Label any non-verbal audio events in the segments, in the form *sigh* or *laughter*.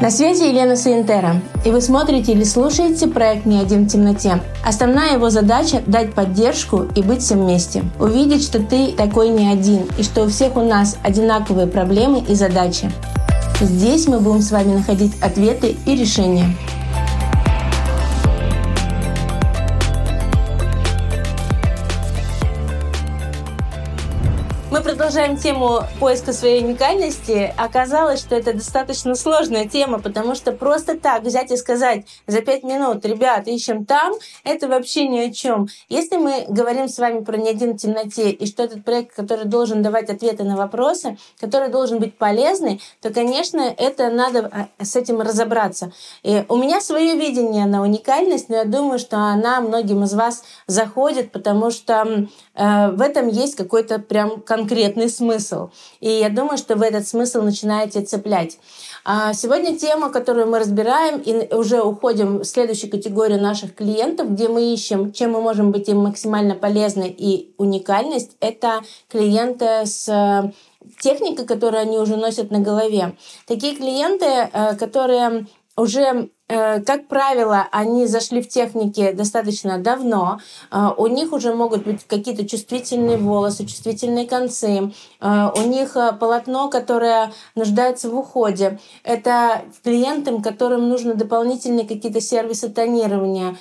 На связи Елена Суинтера, и вы смотрите или слушаете проект «Не один в темноте». Основная его задача – дать поддержку и быть всем вместе. Увидеть, что ты такой не один, и что у всех у нас одинаковые проблемы и задачи. Здесь мы будем с вами находить ответы и решения. Продолжаем тему поиска своей уникальности. Оказалось, что это достаточно сложная тема, потому что просто так взять и сказать за пять минут, ребят, ищем там, это вообще ни о чем. Если мы говорим с вами про «Не один в темноте» и что этот проект, который должен давать ответы на вопросы, который должен быть полезный, то, конечно, это надо а, с этим разобраться. И у меня свое видение на уникальность, но я думаю, что она многим из вас заходит, потому что э, в этом есть какой-то прям конкретный смысл. И я думаю, что вы этот смысл начинаете цеплять. А сегодня тема, которую мы разбираем, и уже уходим в следующую категорию наших клиентов, где мы ищем, чем мы можем быть им максимально полезны и уникальность, это клиенты с э, техникой, которую они уже носят на голове. Такие клиенты, э, которые уже как правило, они зашли в технике достаточно давно. Э, у них уже могут быть какие-то чувствительные волосы, чувствительные концы. Э, у них полотно, которое нуждается в уходе. Это клиентам, которым нужно дополнительные какие-то сервисы тонирования.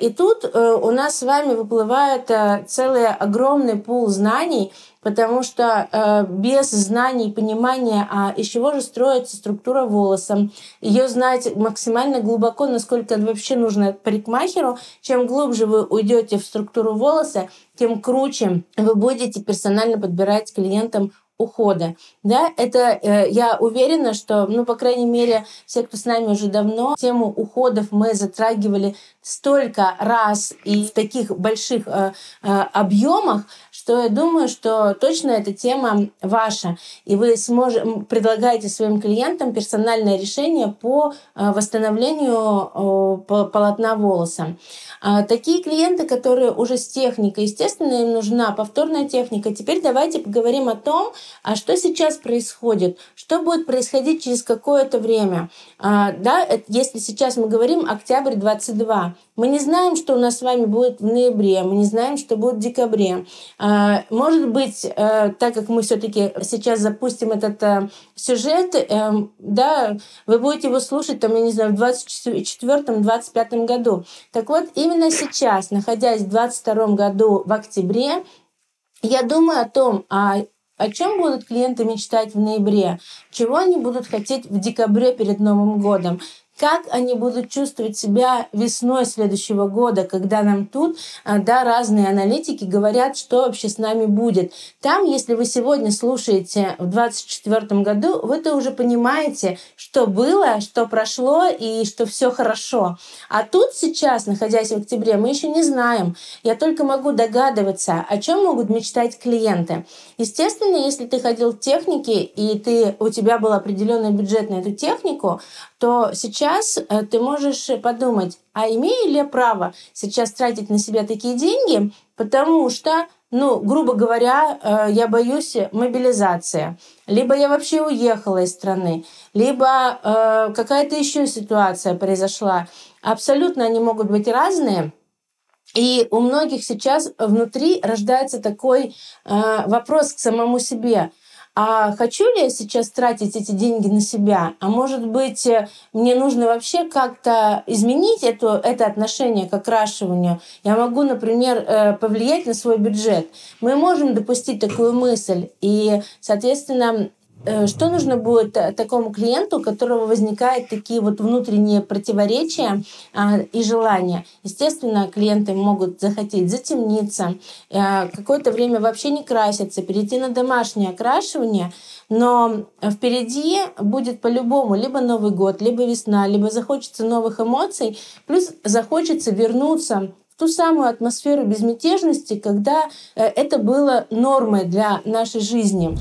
И тут у нас с вами выплывает целый огромный пул знаний, потому что э, без знаний и понимания, а из чего же строится структура волоса, ее знать максимально глубоко, насколько это вообще нужно парикмахеру, чем глубже вы уйдете в структуру волоса, тем круче вы будете персонально подбирать клиентам ухода. Да, это э, я уверена, что, ну, по крайней мере, все, кто с нами уже давно, тему уходов мы затрагивали столько раз и в таких больших э, э, объемах, что я думаю, что точно эта тема ваша, и вы сможете предлагаете своим клиентам персональное решение по э, восстановлению полотна волоса. А такие клиенты, которые уже с техникой, естественно, им нужна повторная техника. Теперь давайте поговорим о том, а что сейчас происходит, что будет происходить через какое-то время. А, да, если сейчас мы говорим октябрь 22, мы не знаем, что у нас с вами будет в ноябре, мы не знаем, что будет в декабре. А, может быть, э, так как мы все-таки сейчас запустим этот э, сюжет, эм, да, вы будете его слушать, там, я не знаю, в 24-25 году. Так вот, именно сейчас, находясь в 22 году в октябре, я думаю о том, а о чем будут клиенты мечтать в ноябре? Чего они будут хотеть в декабре перед Новым годом? Как они будут чувствовать себя весной следующего года, когда нам тут, а, да, разные аналитики говорят, что вообще с нами будет. Там, если вы сегодня слушаете в 2024 году, вы-то уже понимаете, что было, что прошло и что все хорошо. А тут сейчас, находясь в октябре, мы еще не знаем. Я только могу догадываться, о чем могут мечтать клиенты. Естественно, если ты ходил в технике и ты, у тебя был определенный бюджет на эту технику, то сейчас э, ты можешь подумать, а имею ли я право сейчас тратить на себя такие деньги, потому что, ну, грубо говоря, э, я боюсь мобилизации, либо я вообще уехала из страны, либо э, какая-то еще ситуация произошла. Абсолютно они могут быть разные. И у многих сейчас внутри рождается такой вопрос к самому себе – а хочу ли я сейчас тратить эти деньги на себя? А может быть, э, мне нужно вообще как-то изменить это, это отношение к окрашиванию? Я могу, например, э, повлиять на свой бюджет. Мы можем допустить такую мысль. И, соответственно, что нужно будет э, такому клиенту, у которого возникают такие вот внутренние противоречия а, и желания? Естественно, клиенты могут захотеть затемниться, э, какое-то время вообще не краситься, перейти на домашнее окрашивание, но впереди будет по-любому либо Новый год, либо весна, либо захочется новых эмоций, плюс захочется вернуться ту самую атмосферу безмятежности, когда это было нормой для нашей жизни.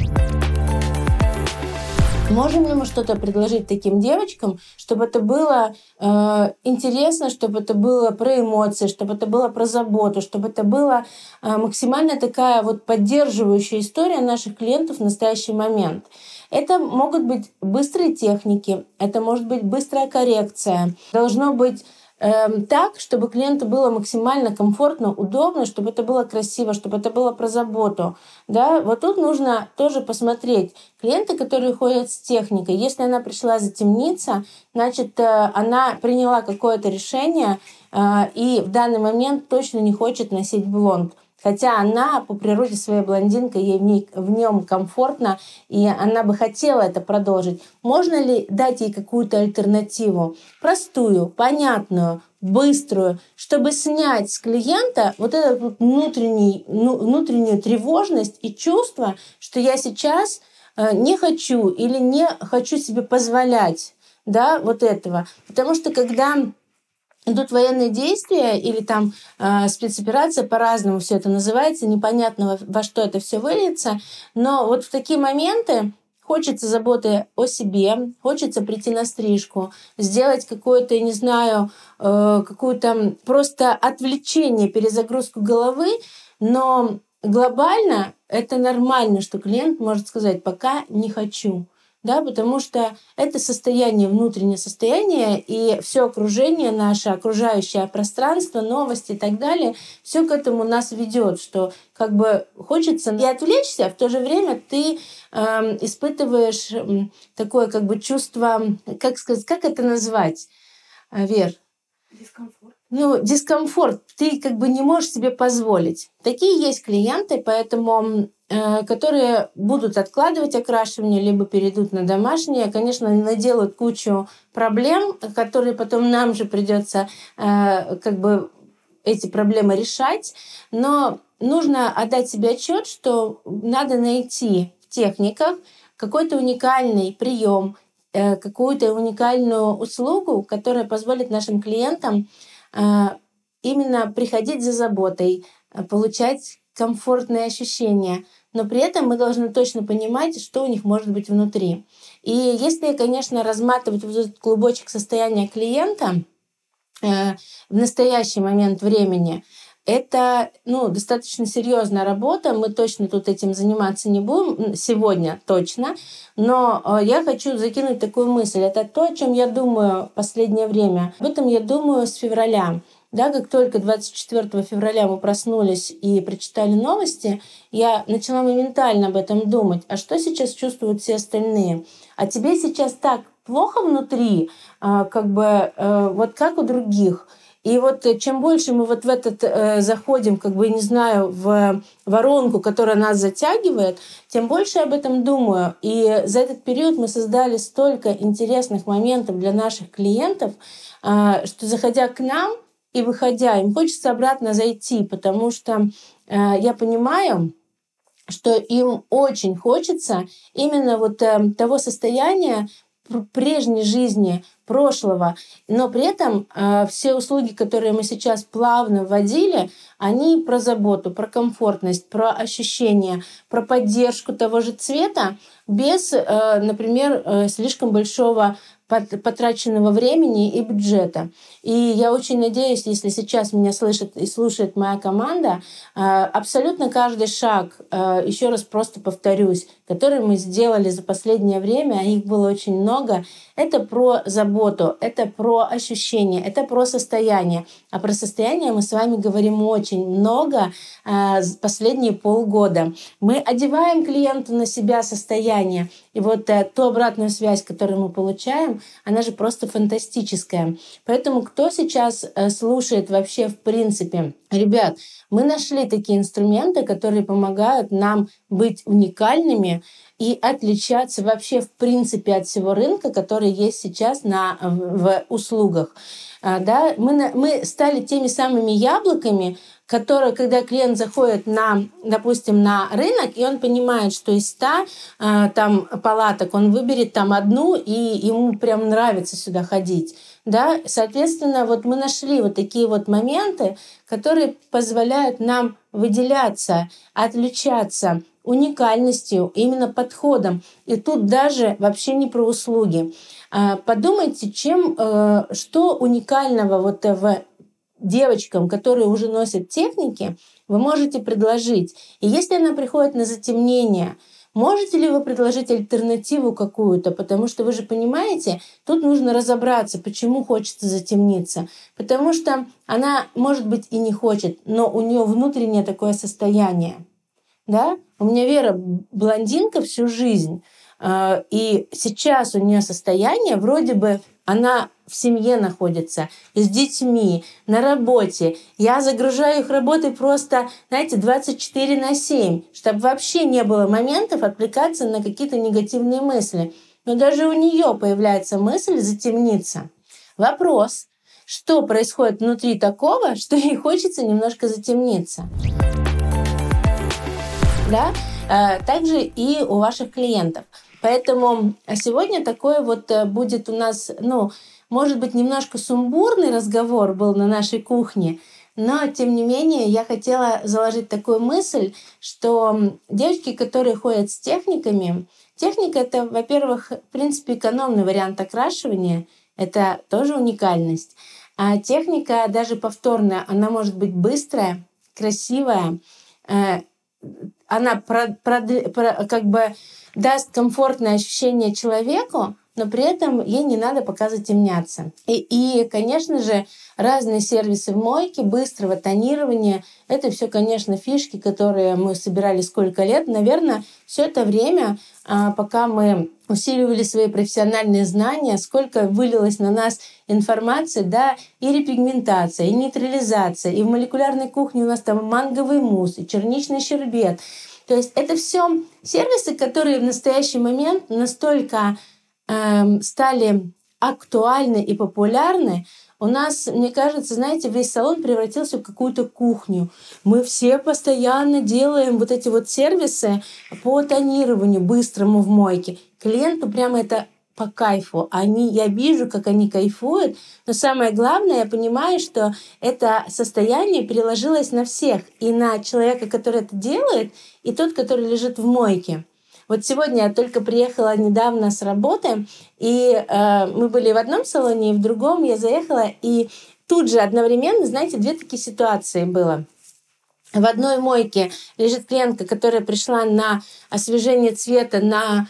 Можем ли мы что-то предложить таким девочкам, чтобы это было э, интересно, чтобы это было про эмоции, чтобы это было про заботу, чтобы это была э, максимально такая вот поддерживающая история наших клиентов в настоящий момент. Это могут быть быстрые техники, это может быть быстрая коррекция, должно быть так, чтобы клиенту было максимально комфортно, удобно, чтобы это было красиво, чтобы это было про заботу. Да? Вот тут нужно тоже посмотреть. Клиенты, которые ходят с техникой, если она пришла затемниться, значит, э, она приняла какое-то решение э, и в данный момент точно не хочет носить блонд. Хотя она по природе своей блондинка, ей в, ней, в нем комфортно, и она бы хотела это продолжить. Можно ли дать ей какую-то альтернативу? Простую, понятную, быструю, чтобы снять с клиента вот эту вот внутренний, ну, внутреннюю тревожность и чувство, что я сейчас э, не хочу или не хочу себе позволять да, вот этого. Потому что когда идут военные действия или там э, спецоперация, по-разному все это называется, непонятно во, во что это все выльется, но вот в такие моменты хочется заботы о себе, хочется прийти на стрижку, сделать какое-то, я не знаю, э, какую-то просто отвлечение, перезагрузку головы, но глобально это нормально, что клиент может сказать, пока не хочу да, потому что это состояние, внутреннее состояние, и все окружение наше, окружающее пространство, новости и так далее, все к этому нас ведет, что как бы хочется и отвлечься, а в то же время ты э, испытываешь такое как бы чувство, как сказать, как это назвать, э, Вер? Дискомфорт. Ну, дискомфорт. Ты как бы не можешь себе позволить. Такие есть клиенты, поэтому которые будут откладывать окрашивание, либо перейдут на домашнее, конечно, наделают кучу проблем, которые потом нам же придется э, как бы эти проблемы решать, но нужно отдать себе отчет, что надо найти в техниках какой-то уникальный прием, э, какую-то уникальную услугу, которая позволит нашим клиентам именно приходить за заботой, получать комфортные ощущения, но при этом мы должны точно понимать, что у них может быть внутри. И если, конечно, разматывать вот этот клубочек состояния клиента э, в настоящий момент времени, это ну, достаточно серьезная работа. Мы точно тут этим заниматься не будем сегодня точно. Но э, я хочу закинуть такую мысль. Это то, о чем я думаю в последнее время. Об этом я думаю с февраля. Да, как только 24 февраля мы проснулись и прочитали новости, я начала моментально об этом думать. А что сейчас чувствуют все остальные? А тебе сейчас так плохо внутри, а, как бы э, вот как у других. И вот чем больше мы вот в этот э, заходим, как бы, не знаю, в воронку, которая нас затягивает, тем больше я об этом думаю. И за этот период мы создали столько интересных моментов для наших клиентов, э, что заходя к нам, и выходя, им хочется обратно зайти, потому что э, я понимаю, что им очень хочется именно вот э, того состояния прежней жизни, прошлого, но при этом э, все услуги, которые мы сейчас плавно вводили, они про заботу, про комфортность, про ощущение, про поддержку того же цвета без, э, например, э, слишком большого потраченного времени и бюджета. И я очень надеюсь, если сейчас меня слышит и слушает моя команда, э, абсолютно каждый шаг, э, еще раз просто повторюсь, который мы сделали за последнее время, а их было очень много, это про заботу, это про ощущения, это про состояние. А про состояние мы с вами говорим очень много э, последние полгода. Мы одеваем клиенту на себя состояние. И вот ту обратную связь, которую мы получаем, она же просто фантастическая. Поэтому кто сейчас э, слушает вообще в принципе? Ребят, мы нашли такие инструменты, которые помогают нам быть уникальными и отличаться вообще в принципе от всего рынка, который есть сейчас на, в услугах. А, да, мы, мы стали теми самыми яблоками, которые, когда клиент заходит на, допустим, на рынок, и он понимает, что из 100 а, там, палаток он выберет там одну, и ему прям нравится сюда ходить. Да? Соответственно, вот мы нашли вот такие вот моменты, которые позволяют нам выделяться, отличаться, уникальностью, именно подходом. И тут даже вообще не про услуги. А, подумайте, чем, э, что уникального вот в девочкам, которые уже носят техники, вы можете предложить. И если она приходит на затемнение, Можете ли вы предложить альтернативу какую-то? Потому что вы же понимаете, тут нужно разобраться, почему хочется затемниться. Потому что она, может быть, и не хочет, но у нее внутреннее такое состояние. Да? У меня Вера блондинка всю жизнь. А, и сейчас у нее состояние вроде бы она в семье находится, с детьми, на работе. Я загружаю их работой просто, знаете, 24 на 7, чтобы вообще не было моментов отвлекаться на какие-то негативные мысли. Но даже у нее появляется мысль затемниться. Вопрос, что происходит внутри такого, *laughs* что ей хочется немножко затемниться. Да? А, также и у ваших клиентов. Поэтому сегодня такой вот э, будет у нас, ну, может быть, немножко сумбурный разговор был на нашей кухне, но, тем не менее, я хотела заложить такую мысль, что девочки, которые ходят с техниками, техника — это, во-первых, в принципе, экономный вариант окрашивания, это тоже уникальность. А техника, даже повторная, она может быть быстрая, красивая, э, она про, про, про, как бы даст комфортное ощущение человеку, но при этом ей не надо пока затемняться. И, и, конечно же, разные сервисы в мойке, быстрого тонирования, это все, конечно, фишки, которые мы собирали сколько лет. Наверное, все это время, а, пока мы усиливали свои профессиональные знания, сколько вылилось на нас информации, да, и репигментация, и нейтрализация, и в молекулярной кухне у нас там манговый мусс, и черничный щербет. То есть это все сервисы, которые в настоящий момент настолько э, стали актуальны и популярны, у нас, мне кажется, знаете, весь салон превратился в какую-то кухню. Мы все постоянно делаем вот эти вот сервисы по тонированию быстрому в мойке. Клиенту прямо это по кайфу. Они, я вижу, как они кайфуют, но самое главное, я понимаю, что это состояние переложилось на всех. И на человека, который это делает, и тот, который лежит в мойке. Вот сегодня я только приехала недавно с работы, и э, мы были в одном салоне, и в другом я заехала, и тут же одновременно, знаете, две такие ситуации было. В одной мойке лежит клиентка, которая пришла на освежение цвета на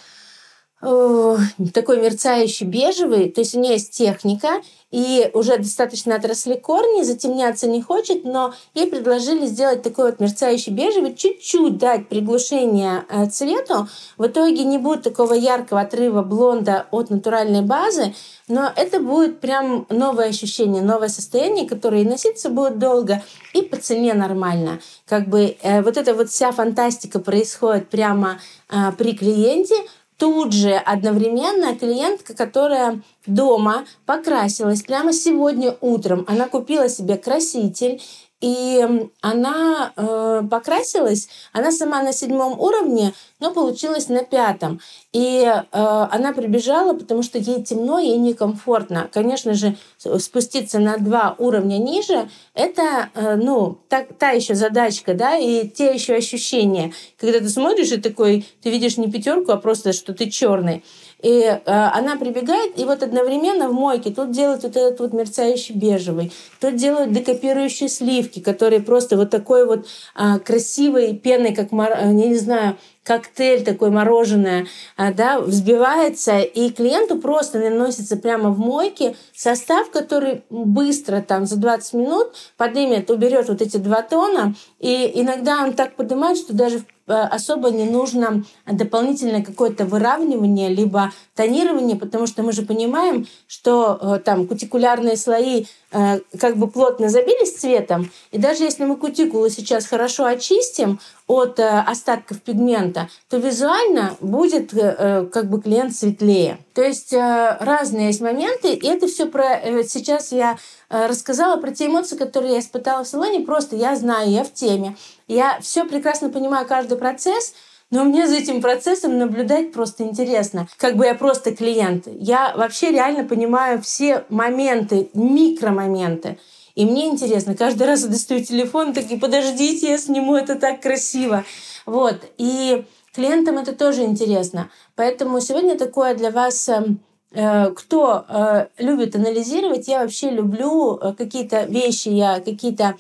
такой мерцающий бежевый, то есть у нее есть техника, и уже достаточно отросли корни, затемняться не хочет, но ей предложили сделать такой вот мерцающий бежевый, чуть-чуть дать приглушение э, цвету. В итоге не будет такого яркого отрыва блонда от натуральной базы, но это будет прям новое ощущение, новое состояние, которое и носиться будет долго, и по цене нормально. Как бы э, вот эта вот вся фантастика происходит прямо э, при клиенте, тут же одновременно клиентка, которая дома покрасилась прямо сегодня утром, она купила себе краситель и она э, покрасилась, она сама на седьмом уровне, но получилась на пятом. И э, она прибежала, потому что ей темно, ей некомфортно. Конечно же, спуститься на два уровня ниже – это э, ну, та, та еще задачка, да, и те еще ощущения. Когда ты смотришь и такой, ты видишь не пятерку, а просто, что ты черный. И э, она прибегает, и вот одновременно в мойке тут делают вот этот вот мерцающий бежевый, тут делают декопирующие сливки, которые просто вот такой вот э, красивой пеной, как, я не знаю, коктейль такой мороженое, а, да, взбивается, и клиенту просто наносится прямо в мойке состав, который быстро, там, за 20 минут поднимет, уберет вот эти два тона, и иногда он так поднимает, что даже э, особо не нужно дополнительное какое-то выравнивание, либо тонирование, потому что мы же понимаем, что э, там кутикулярные слои э, как бы плотно забились цветом, и даже если мы кутикулу сейчас хорошо очистим, от э, остатков пигмента, то визуально будет э, э, как бы клиент светлее. То есть разные есть моменты, и это все про... Сейчас я рассказала про те эмоции, которые я испытала в салоне, просто я знаю, я в теме, я все прекрасно понимаю каждый процесс, но мне за этим процессом наблюдать просто интересно. Как бы я просто клиент. Я вообще реально понимаю все моменты, микромоменты. И мне интересно, каждый раз я достаю телефон, такие, подождите, я сниму, это так красиво. Вот. И клиентам это тоже интересно. Поэтому сегодня такое для вас эм, э, кто э, любит анализировать, я вообще люблю э, какие-то вещи, я какие-то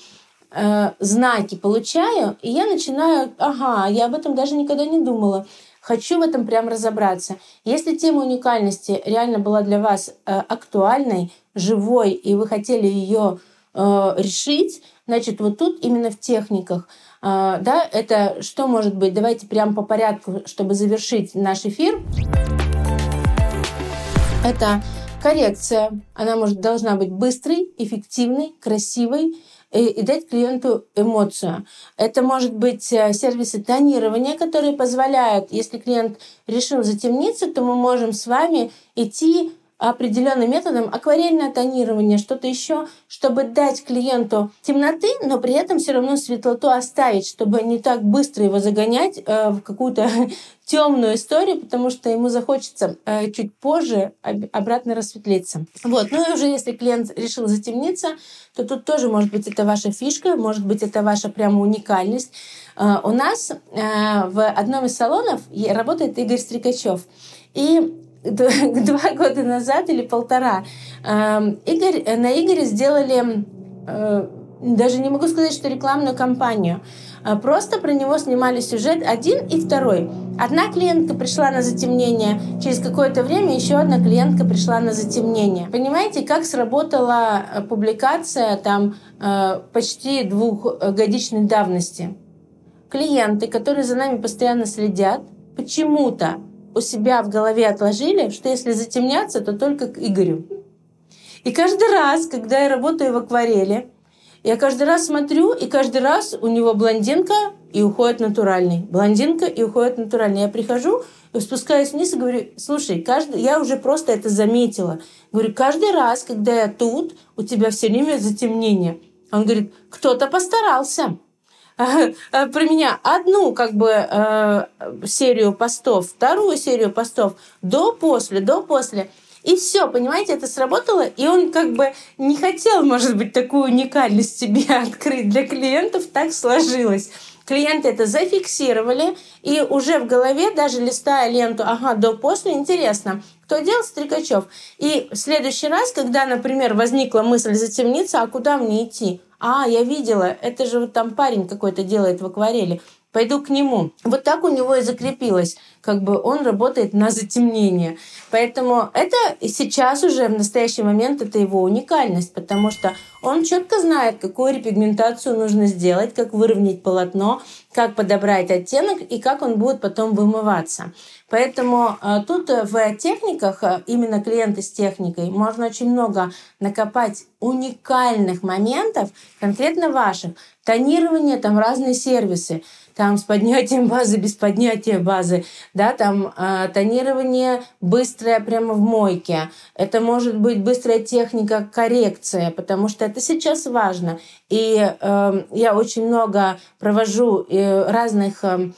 знаки получаю, и я начинаю, ага, я об этом даже никогда не думала. Хочу в этом прям разобраться. Если тема уникальности реально была для вас актуальной, живой, и вы хотели ее решить, значит, вот тут именно в техниках – а, да, это что может быть? Давайте прямо по порядку, чтобы завершить наш эфир. Это коррекция. Она может, должна быть быстрой, эффективной, красивой и, и дать клиенту эмоцию. Это может быть э, сервисы тонирования, которые позволяют, если клиент решил затемниться, то мы можем с вами идти определенным методом акварельное тонирование, что-то еще, чтобы дать клиенту темноты, но при этом все равно светлоту оставить, чтобы не так быстро его загонять э, в какую-то *laughs* темную историю, потому что ему захочется э, чуть позже обратно рассветлиться. Вот. Ну и уже если клиент решил затемниться, то тут тоже может быть это ваша фишка, может быть это ваша прямо уникальность. Э, у нас в одном из салонов работает Игорь Стрикачев. И *laughs* два года назад или полтора эм, Игорь, э, на Игоре сделали, э, даже не могу сказать, что рекламную кампанию, а просто про него снимали сюжет один и второй. Одна клиентка пришла на затемнение, через какое-то время еще одна клиентка пришла на затемнение. Понимаете, как сработала э, публикация там почти двухгодичной давности? Клиенты, которые за нами постоянно следят, почему-то у себя в голове отложили, что если затемняться, то только к Игорю. И каждый раз, когда я работаю в акварели, я каждый раз смотрю, и каждый раз у него блондинка и уходит натуральный. Блондинка и уходит натуральный. Я прихожу, спускаюсь вниз и говорю, слушай, каждый, я уже просто это заметила. Говорю, каждый раз, когда я тут, у тебя все время затемнение. Он говорит, кто-то постарался. Э, про меня одну как бы э, серию постов, вторую серию постов до-после, до-после. И все, понимаете, это сработало, и он как бы не хотел, может быть, такую уникальность себе *laughs* открыть для клиентов, так сложилось. Клиенты это зафиксировали, и уже в голове, даже листая ленту, ага, до-после, интересно, кто делал Стрикачев. И в следующий раз, когда, например, возникла мысль затемниться, а куда мне идти? А, я видела, это же вот там парень какой-то делает в акварели. Пойду к нему. Вот так у него и закрепилось. Как бы он работает на затемнение. Поэтому это сейчас уже в настоящий момент это его уникальность, потому что он четко знает, какую репигментацию нужно сделать, как выровнять полотно, как подобрать оттенок и как он будет потом вымываться. Поэтому э, тут в техниках, э, именно клиенты с техникой, можно очень много накопать уникальных моментов, конкретно ваших. Тонирование, там разные сервисы там с поднятием базы, без поднятия базы, да, там э, тонирование быстрое прямо в мойке. Это может быть быстрая техника коррекция, потому что это сейчас важно. И э, я очень много провожу э, разных э,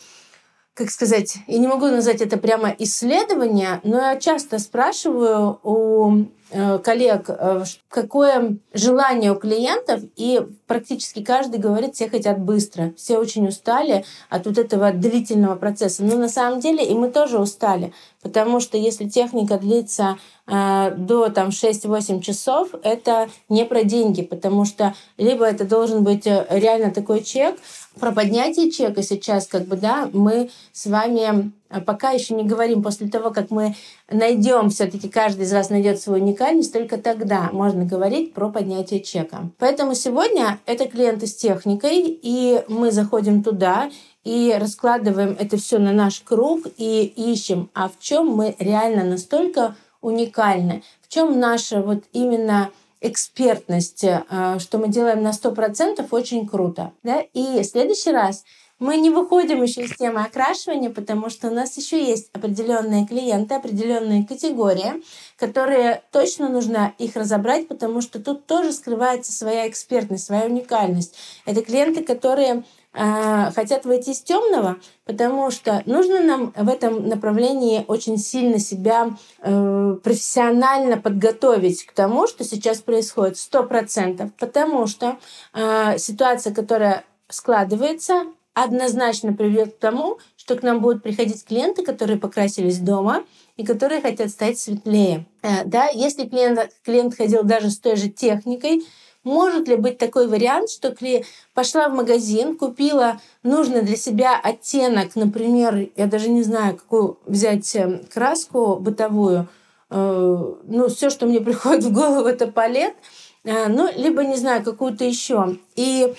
как сказать, я не могу назвать это прямо исследование, но я часто спрашиваю у коллег, э, какое желание у клиентов, и практически каждый говорит, все хотят быстро, все очень устали от вот этого длительного процесса. Но на самом деле и мы тоже устали, потому что если техника длится э, до там, 6-8 часов, это не про деньги, потому что либо это должен быть реально такой чек, про поднятие чека сейчас, как бы, да, мы с вами э, пока еще не говорим. После того, как мы найдем, все-таки каждый из вас найдет свою уникальность, только тогда можно говорить про поднятие чека. Поэтому сегодня это клиенты с техникой, и мы заходим туда и раскладываем это все на наш круг и ищем, а в чем мы реально настолько уникальны, в чем наша вот именно экспертность, э, что мы делаем на 100%, очень круто. Да? И в следующий раз мы не выходим еще из темы окрашивания, потому что у нас еще есть определенные клиенты, определенные категории, которые точно нужно их разобрать, потому что тут тоже скрывается своя экспертность, своя уникальность. Это клиенты, которые э, хотят войти с темного, потому что нужно нам в этом направлении очень сильно себя э, профессионально подготовить к тому, что сейчас происходит, сто процентов, потому что э, ситуация, которая складывается, однозначно приведет к тому, что к нам будут приходить клиенты, которые покрасились дома и которые хотят стать светлее. Э, да, если клиент, клиент ходил даже с той же техникой, может ли быть такой вариант, что кли... пошла в магазин, купила нужный для себя оттенок, например, я даже не знаю, какую взять э, краску бытовую, э, ну, все, что мне *laughs* приходит в голову, это палет, ну, либо, не знаю, какую-то еще. И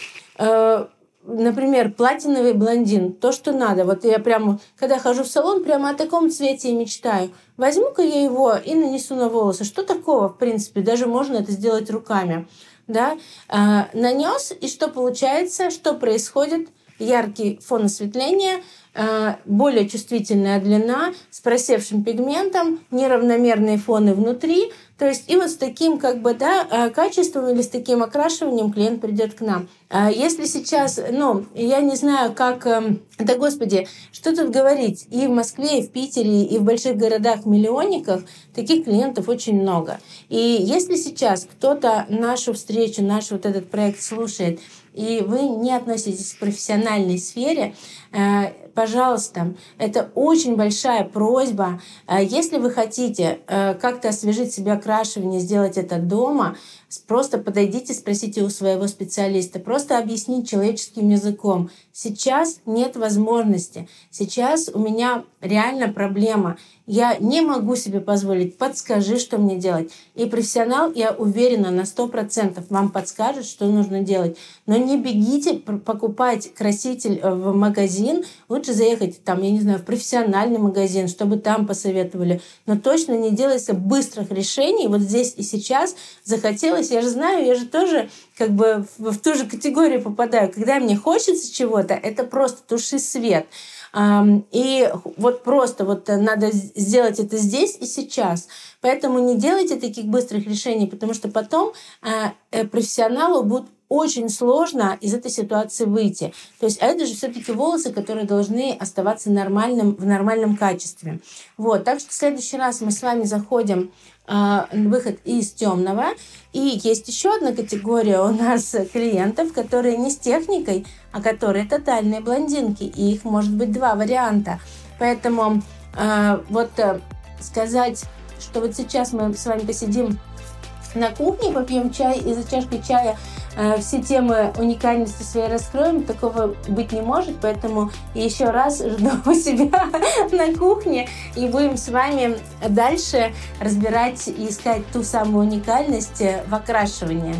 например, платиновый блондин, то, что надо. Вот я прямо, когда хожу в салон, прямо о таком цвете и мечтаю. Возьму-ка я его и нанесу на волосы. Что такого, в принципе? Даже можно это сделать руками. Да? А, нанес, и что получается? Что происходит? Яркий фон осветления – Э, более чувствительная длина с просевшим пигментом, неравномерные фоны внутри. То есть и вот с таким как бы, да, э, качеством или с таким окрашиванием клиент придет к нам. А если сейчас, ну, я не знаю, как... Эм, да, господи, что тут говорить? И в Москве, и в Питере, и в больших городах-миллионниках таких клиентов очень много. И если сейчас кто-то нашу встречу, наш вот этот проект слушает, и вы не относитесь к профессиональной сфере, э, пожалуйста, это очень большая просьба. Э, если вы хотите э, как-то освежить себе окрашивание, сделать это дома, просто подойдите, спросите у своего специалиста, просто объяснить человеческим языком. Сейчас нет возможности. Сейчас у меня реально проблема. Я не могу себе позволить. Подскажи, что мне делать. И профессионал, я уверена, на 100% вам подскажет, что нужно делать. Но не бегите покупать краситель э, в магазин. Лучше заехать там, я не знаю, в профессиональный магазин, чтобы там посоветовали. Но точно не делайте быстрых решений. Вот здесь и сейчас захотелось. Я же знаю, я же тоже как бы в, в ту же категорию попадаю. Когда мне хочется чего-то, это просто туши свет. И вот просто вот надо сделать это здесь и сейчас. Поэтому не делайте таких быстрых решений, потому что потом а, э, профессионалу будет очень сложно из этой ситуации выйти. То есть, а это же все-таки волосы, которые должны оставаться нормальным, в нормальном качестве. Вот, так что в следующий раз мы с вами заходим выход из темного. И есть еще одна категория у нас клиентов, которые не с техникой, а которые тотальные блондинки. И их может быть два варианта. Поэтому э, вот э, сказать, что вот сейчас мы с вами посидим на кухне, попьем чай и за чашкой чая все темы уникальности своей раскроем, такого быть не может, поэтому еще раз жду у себя *laughs* на кухне и будем с вами дальше разбирать и искать ту самую уникальность в окрашивании.